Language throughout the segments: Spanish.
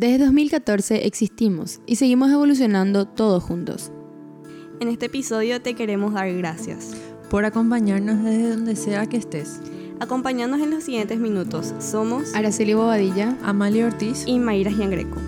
Desde 2014 existimos y seguimos evolucionando todos juntos. En este episodio te queremos dar gracias por acompañarnos desde donde sea que estés. Acompañándonos en los siguientes minutos. Somos Araceli Bobadilla, Amalia Ortiz y Mayra Giangreco.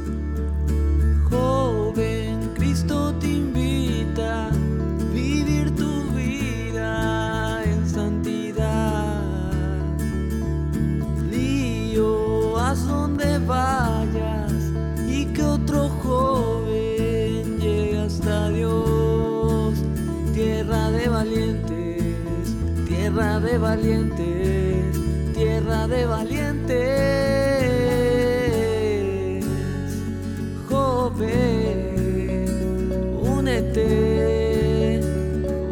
De valientes, tierra de valientes. Joven, únete,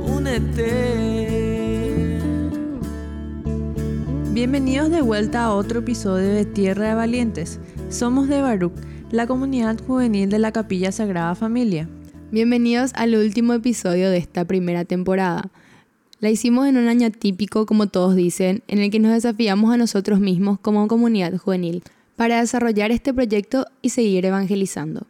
únete. Bienvenidos de vuelta a otro episodio de Tierra de Valientes. Somos de Baruch, la comunidad juvenil de la Capilla Sagrada Familia. Bienvenidos al último episodio de esta primera temporada. La hicimos en un año típico, como todos dicen, en el que nos desafiamos a nosotros mismos como comunidad juvenil para desarrollar este proyecto y seguir evangelizando.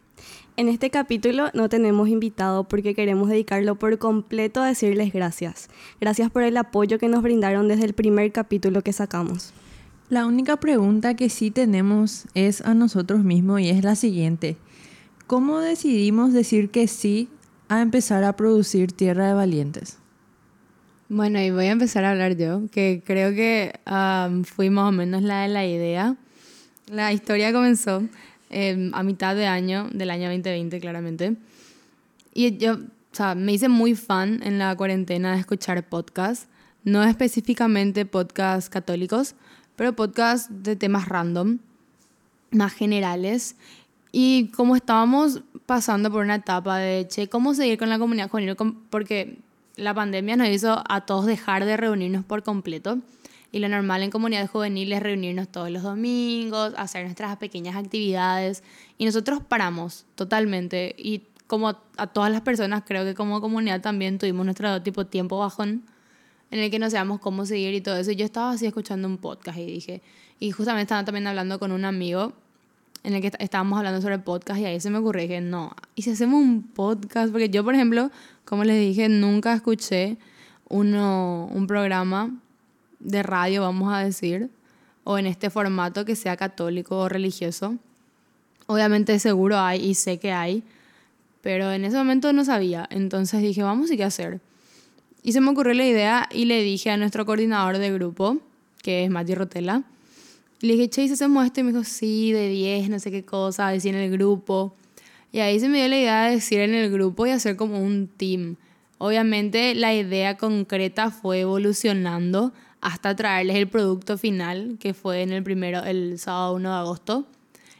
En este capítulo no tenemos invitado porque queremos dedicarlo por completo a decirles gracias. Gracias por el apoyo que nos brindaron desde el primer capítulo que sacamos. La única pregunta que sí tenemos es a nosotros mismos y es la siguiente. ¿Cómo decidimos decir que sí a empezar a producir Tierra de Valientes? Bueno, y voy a empezar a hablar yo, que creo que um, fui más o menos la de la idea. La historia comenzó eh, a mitad de año, del año 2020 claramente. Y yo, o sea, me hice muy fan en la cuarentena de escuchar podcasts, no específicamente podcasts católicos, pero podcasts de temas random, más generales. Y como estábamos pasando por una etapa de, che, ¿cómo seguir con la comunidad juvenil? Porque la pandemia nos hizo a todos dejar de reunirnos por completo. Y lo normal en comunidades juveniles es reunirnos todos los domingos, hacer nuestras pequeñas actividades. Y nosotros paramos totalmente. Y como a todas las personas, creo que como comunidad también tuvimos nuestro tipo tiempo bajón en el que no sabíamos cómo seguir y todo eso. Yo estaba así escuchando un podcast y dije, y justamente estaba también hablando con un amigo en el que estábamos hablando sobre podcast y ahí se me ocurrió que no, ¿y si hacemos un podcast? Porque yo, por ejemplo, como les dije, nunca escuché uno, un programa de radio, vamos a decir, o en este formato que sea católico o religioso. Obviamente seguro hay y sé que hay, pero en ese momento no sabía. Entonces dije, vamos, ¿y qué hacer? Y se me ocurrió la idea y le dije a nuestro coordinador de grupo, que es Mati Rotela, le dije, che, ¿y hacemos esto? Y me dijo, sí, de 10, no sé qué cosa, decir en el grupo. Y ahí se me dio la idea de decir en el grupo y hacer como un team. Obviamente la idea concreta fue evolucionando hasta traerles el producto final, que fue en el primero, el sábado 1 de agosto,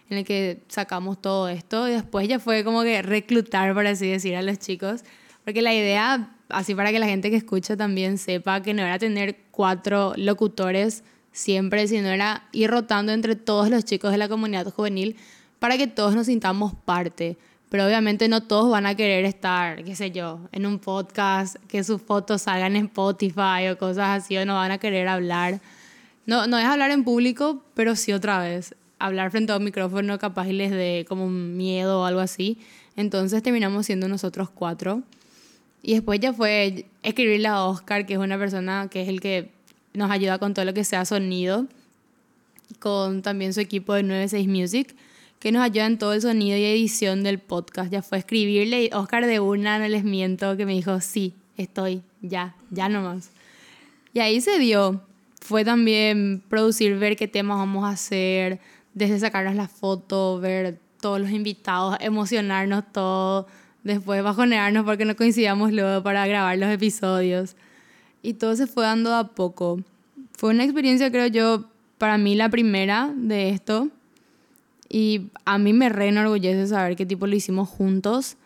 en el que sacamos todo esto. Y después ya fue como que reclutar, por así decir, a los chicos. Porque la idea, así para que la gente que escucha también sepa que no era tener cuatro locutores siempre, sino era ir rotando entre todos los chicos de la comunidad juvenil para que todos nos sintamos parte. Pero obviamente no todos van a querer estar, qué sé yo, en un podcast, que sus fotos salgan en Spotify o cosas así, o no van a querer hablar. No, no es hablar en público, pero sí otra vez. Hablar frente a un micrófono capaz y les dé como miedo o algo así. Entonces terminamos siendo nosotros cuatro. Y después ya fue escribirle a Oscar, que es una persona que es el que nos ayuda con todo lo que sea sonido, con también su equipo de 96 Music, que nos ayuda en todo el sonido y edición del podcast. Ya fue escribirle y Oscar de una, no les miento, que me dijo, sí, estoy, ya, ya nomás. Y ahí se dio. Fue también producir, ver qué temas vamos a hacer, desde sacarnos la foto, ver todos los invitados, emocionarnos todo, después bajonearnos porque no coincidíamos luego para grabar los episodios. Y todo se fue dando a poco. Fue una experiencia, creo yo, para mí la primera de esto. Y a mí me re enorgullece saber qué tipo lo hicimos juntos.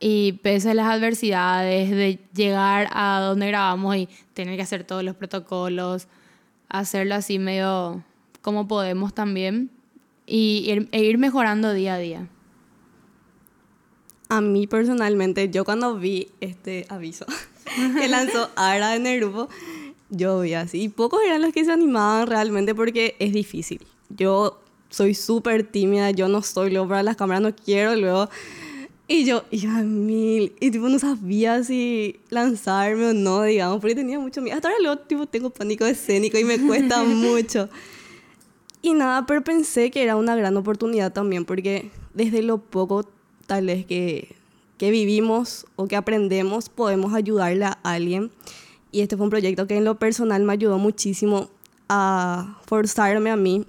Y pese a las adversidades de llegar a donde grabamos y tener que hacer todos los protocolos, hacerlo así medio como podemos también. Y ir, e ir mejorando día a día. A mí personalmente, yo cuando vi este aviso que lanzó Ara en el grupo, yo vi así. Y pocos eran los que se animaban realmente porque es difícil. Yo soy súper tímida, yo no soy luego para las cámaras, no quiero luego. Y yo, iba a mil, y tipo no sabía si lanzarme o no, digamos, porque tenía mucho miedo. Hasta ahora luego tipo tengo pánico escénico y me cuesta mucho. Y nada, pero pensé que era una gran oportunidad también, porque desde lo poco tal vez que, que vivimos o que aprendemos, podemos ayudarle a alguien. Y este fue un proyecto que en lo personal me ayudó muchísimo a forzarme a mí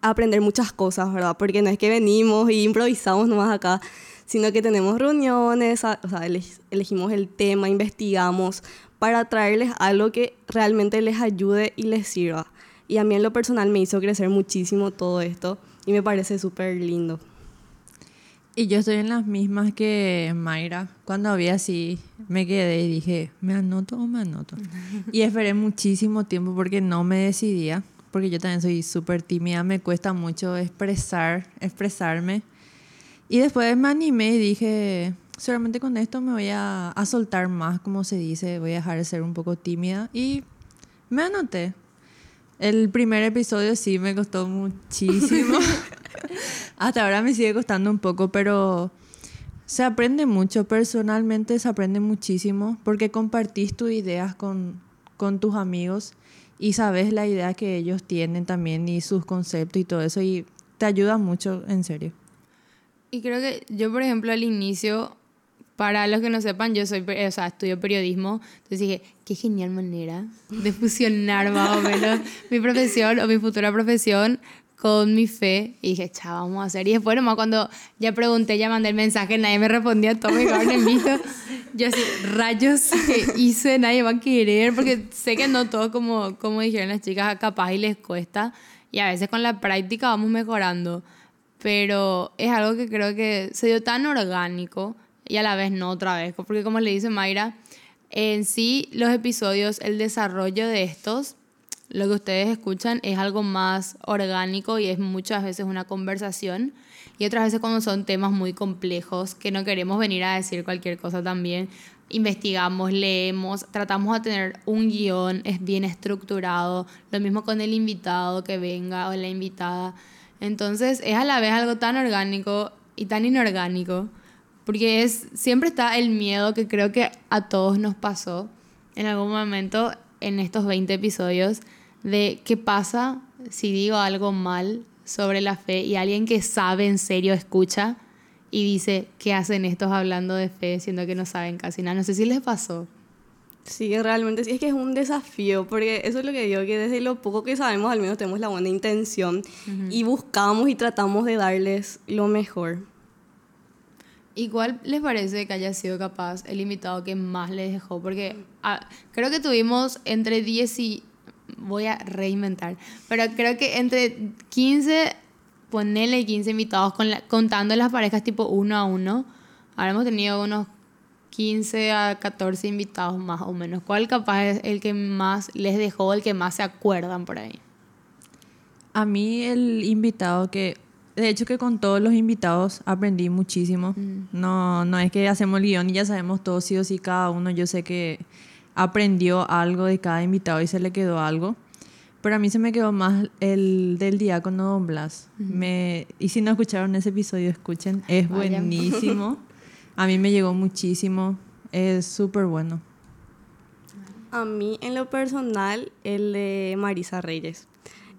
a aprender muchas cosas, ¿verdad? Porque no es que venimos y improvisamos nomás acá, sino que tenemos reuniones, o sea, eleg- elegimos el tema, investigamos para traerles algo que realmente les ayude y les sirva. Y a mí en lo personal me hizo crecer muchísimo todo esto y me parece súper lindo. Y yo estoy en las mismas que Mayra. Cuando había así, me quedé y dije, ¿me anoto o me anoto? y esperé muchísimo tiempo porque no me decidía. Porque yo también soy súper tímida, me cuesta mucho expresar, expresarme. Y después me animé y dije, seguramente con esto me voy a, a soltar más, como se dice, voy a dejar de ser un poco tímida. Y me anoté. El primer episodio sí me costó muchísimo. Hasta ahora me sigue costando un poco, pero se aprende mucho. Personalmente se aprende muchísimo porque compartís tus ideas con, con tus amigos y sabes la idea que ellos tienen también y sus conceptos y todo eso y te ayuda mucho, en serio. Y creo que yo, por ejemplo, al inicio, para los que no sepan, yo soy, o sea, estudio periodismo, entonces dije, qué genial manera de fusionar más o menos mi profesión o mi futura profesión con mi fe. Y dije, chao, vamos a hacer. Y después nomás cuando ya pregunté, ya mandé el mensaje, nadie me respondía, todo me quedaron en visto. Yo así, rayos, ¿qué hice? Nadie va a querer, porque sé que no todo, como, como dijeron las chicas, capaz y les cuesta. Y a veces con la práctica vamos mejorando pero es algo que creo que se dio tan orgánico y a la vez no otra vez, porque como le dice Mayra, en sí los episodios, el desarrollo de estos, lo que ustedes escuchan es algo más orgánico y es muchas veces una conversación y otras veces cuando son temas muy complejos que no queremos venir a decir cualquier cosa también. Investigamos, leemos, tratamos de tener un guion, es bien estructurado, lo mismo con el invitado que venga o la invitada. Entonces es a la vez algo tan orgánico y tan inorgánico, porque es siempre está el miedo que creo que a todos nos pasó en algún momento en estos 20 episodios de qué pasa si digo algo mal sobre la fe y alguien que sabe en serio escucha y dice qué hacen estos hablando de fe siendo que no saben casi nada. No sé si les pasó. Sí, realmente sí, es que es un desafío, porque eso es lo que digo, que desde lo poco que sabemos al menos tenemos la buena intención y buscamos y tratamos de darles lo mejor. ¿Y cuál les parece que haya sido capaz el invitado que más les dejó? Porque ah, creo que tuvimos entre 10 y... Voy a reinventar. Pero creo que entre 15, ponele 15 invitados con la- contando las parejas tipo uno a uno. Ahora hemos tenido unos 15 a 14 invitados más o menos. ¿Cuál capaz es el que más les dejó, el que más se acuerdan por ahí? A mí el invitado que, de hecho que con todos los invitados aprendí muchísimo. No, no es que hacemos el guion y ya sabemos todo sí o sí cada uno. Yo sé que aprendió algo de cada invitado y se le quedó algo. Pero a mí se me quedó más el del diácono Don Blas. me, y si no escucharon ese episodio, escuchen. Es Vayan. buenísimo. A mí me llegó muchísimo. Es súper bueno. A mí, en lo personal, el de Marisa Reyes.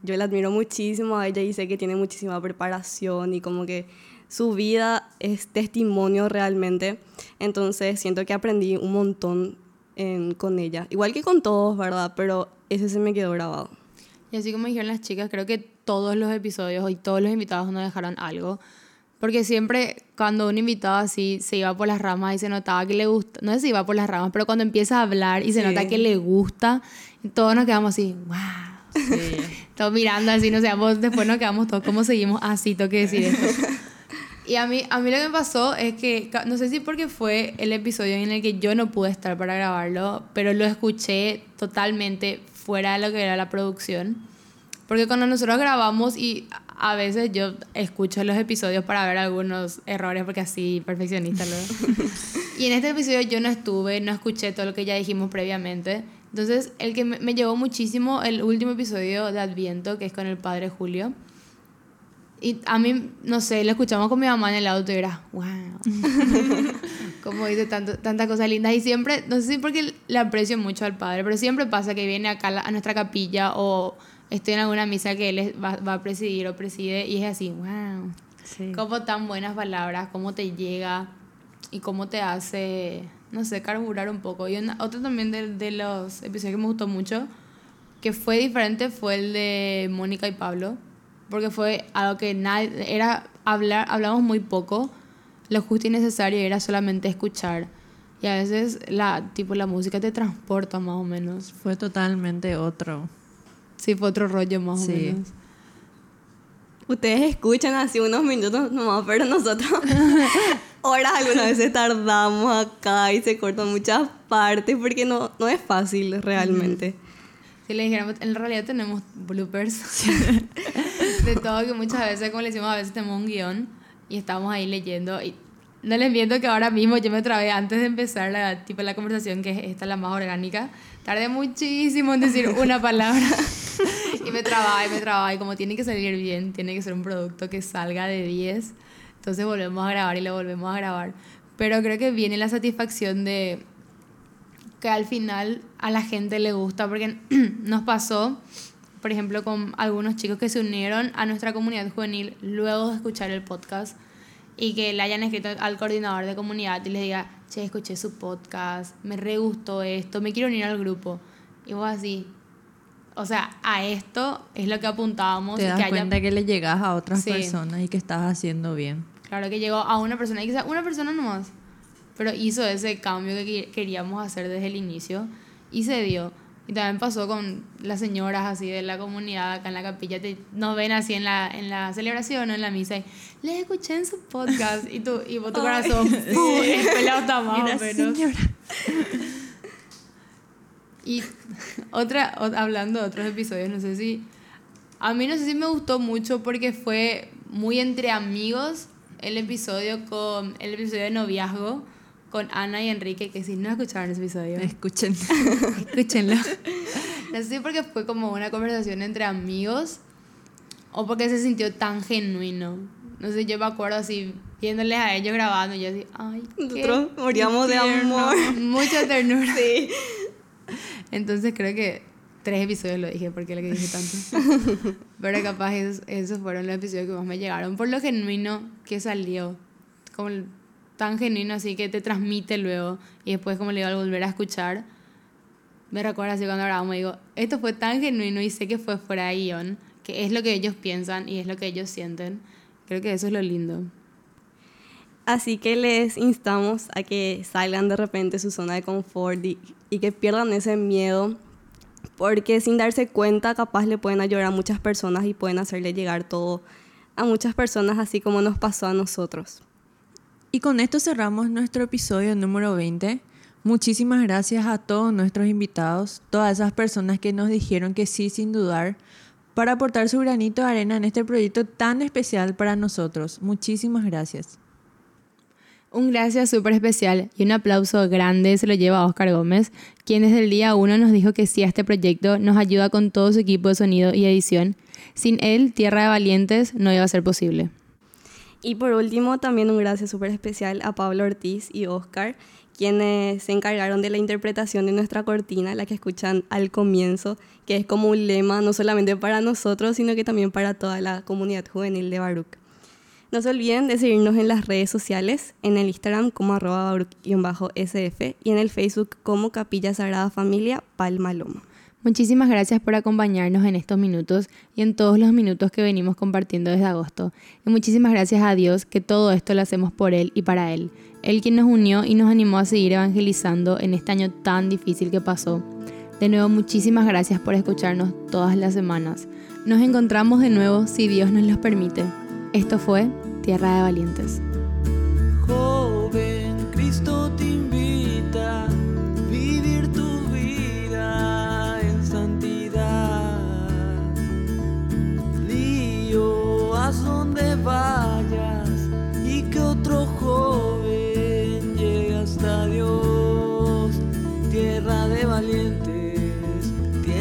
Yo la admiro muchísimo a ella y sé que tiene muchísima preparación y como que su vida es testimonio realmente. Entonces siento que aprendí un montón en- con ella. Igual que con todos, ¿verdad? Pero ese se me quedó grabado. Y así como dijeron las chicas, creo que todos los episodios y todos los invitados nos dejaron algo. Porque siempre cuando un invitado así se iba por las ramas y se notaba que le gusta, no sé si iba por las ramas, pero cuando empieza a hablar y se Sí. nota que le gusta, todos nos quedamos así, wow. Todos mirando así, no sé, después nos quedamos todos, ¿cómo seguimos así? Tengo que decir esto. Y a mí, a mí lo que me pasó es que, no sé si porque fue el episodio en el que yo no pude estar para grabarlo, pero lo escuché totalmente fuera de lo que era la producción. Porque cuando nosotros grabamos y a veces yo escucho los episodios para ver algunos errores, porque así perfeccionista lo Y en este episodio yo no estuve, no escuché todo lo que ya dijimos previamente. Entonces, el que me, me llevó muchísimo, el último episodio de Adviento, que es con el padre Julio, Y a mí, no sé, lo escuchamos con mi mamá en el auto y era, wow. Como dice tanto, tantas cosas lindas. Y siempre, no sé si porque le aprecio mucho al padre, pero siempre pasa que viene acá a nuestra capilla o estoy en alguna misa que él va, va a presidir o preside y es así, wow. Sí. Cómo tan buenas palabras, cómo te llega y cómo te hace, no sé, carburar un poco. Y una- otro también de, de los episodios que me gustó mucho, que fue diferente, fue el de Mónica y Pablo, porque fue algo que nadie, era hablar, hablamos muy poco, lo justo y necesario era solamente escuchar. Y a veces la, tipo, la música te transporta más o menos. Fue totalmente otro. Sí, fue otro rollo más Sí. o menos. Ustedes escuchan así unos minutos nomás, pero nosotros horas algunas veces tardamos acá y se cortan muchas partes porque no, no es fácil realmente. Si le dijéramos, en realidad tenemos bloopers de todo, que muchas veces, como le decimos, a veces tenemos un guion y estamos ahí leyendo. Y no les miento que ahora mismo yo me trabé antes de empezar la, tipo, la conversación, que es esta la más orgánica. Tardé muchísimo en decir una palabra y me trababa y me trababa. Y como tiene que salir bien, tiene que ser un producto que salga de 10. Entonces volvemos a grabar y lo volvemos a grabar. Pero creo que viene la satisfacción de que al final a la gente le gusta, porque nos pasó, por ejemplo, con algunos chicos que se unieron a nuestra comunidad juvenil luego de escuchar el podcast y que le hayan escrito al coordinador de comunidad y les diga, che, escuché su podcast, me re gustó esto, me quiero unir al grupo. Y vos así, o sea, a esto es lo que apuntábamos. Te y das que haya- cuenta que le llegas a otras Sí. personas y que estás haciendo bien. Claro que llegó a una persona, y quizá una persona nomás, pero hizo ese cambio que queríamos hacer desde el inicio y se dio. Y también pasó con las señoras así de la comunidad acá en la capilla, te, nos ven así en la, en la celebración o en la misa y les escuché en su podcast y, tú, y vos tu corazón, ¡pum! explota más menos. señora. Y otra, o- hablando de otros episodios, no sé si. A mí no sé si me gustó mucho porque fue muy entre amigos el episodio con el episodio de noviazgo con Ana y Enrique, que si no escucharon ese episodio, Escuchen. escúchenlo. No sé porque fue como una conversación entre amigos o porque se sintió tan genuino. No sé, yo me acuerdo así viéndoles a ellos grabando y yo así, ay, qué Nosotros moríamos de amor. Mucha ternura. Sí. Entonces creo que tres episodios lo dije porque lo que dije tanto. Pero capaz esos, esos fueron los episodios que más me llegaron por lo genuino que salió. Como tan genuino así que te transmite luego. Y después como le digo al volver a escuchar, me recuerda así cuando grabamos, digo, esto fue tan genuino y sé que fue fuera de guion, que es lo que ellos piensan y es lo que ellos sienten. Creo que eso es lo lindo. Así que les instamos a que salgan de repente su zona de confort y, y que pierdan ese miedo, porque sin darse cuenta capaz le pueden ayudar a muchas personas y pueden hacerle llegar todo a muchas personas, así como nos pasó a nosotros. Y con esto cerramos nuestro episodio número 20. Muchísimas gracias a todos nuestros invitados, todas esas personas que nos dijeron que sí sin dudar, para aportar su granito de arena en este proyecto tan especial para nosotros. Muchísimas gracias. Un gracias súper especial y un aplauso grande se lo lleva a Oscar Gómez, quien desde el día uno nos dijo que sí a este proyecto, nos ayuda con todo su equipo de sonido y edición. Sin él, Tierra de Valientes no iba a ser posible. Y por último, también un gracias súper especial a Pablo Ortiz y Oscar, quienes se encargaron de la interpretación de nuestra cortina, la que escuchan al comienzo, que es como un lema no solamente para nosotros, sino que también para toda la comunidad juvenil de Baruch. No se olviden de seguirnos en las redes sociales, en el Instagram como arroba baruch-sf y en el Facebook como Capilla Sagrada Familia Palma Loma. Muchísimas gracias por acompañarnos en estos minutos y en todos los minutos que venimos compartiendo desde agosto. Y muchísimas gracias a Dios que todo esto lo hacemos por Él y para Él. Él quien nos unió y nos animó a seguir evangelizando en este año tan difícil que pasó. De nuevo, muchísimas gracias por escucharnos todas las semanas. Nos encontramos de nuevo si Dios nos los permite. Esto fue Tierra de Valientes.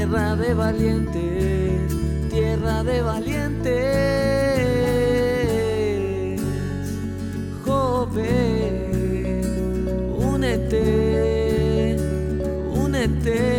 tierra de valientes, tierra de valientes, joven, únete, únete.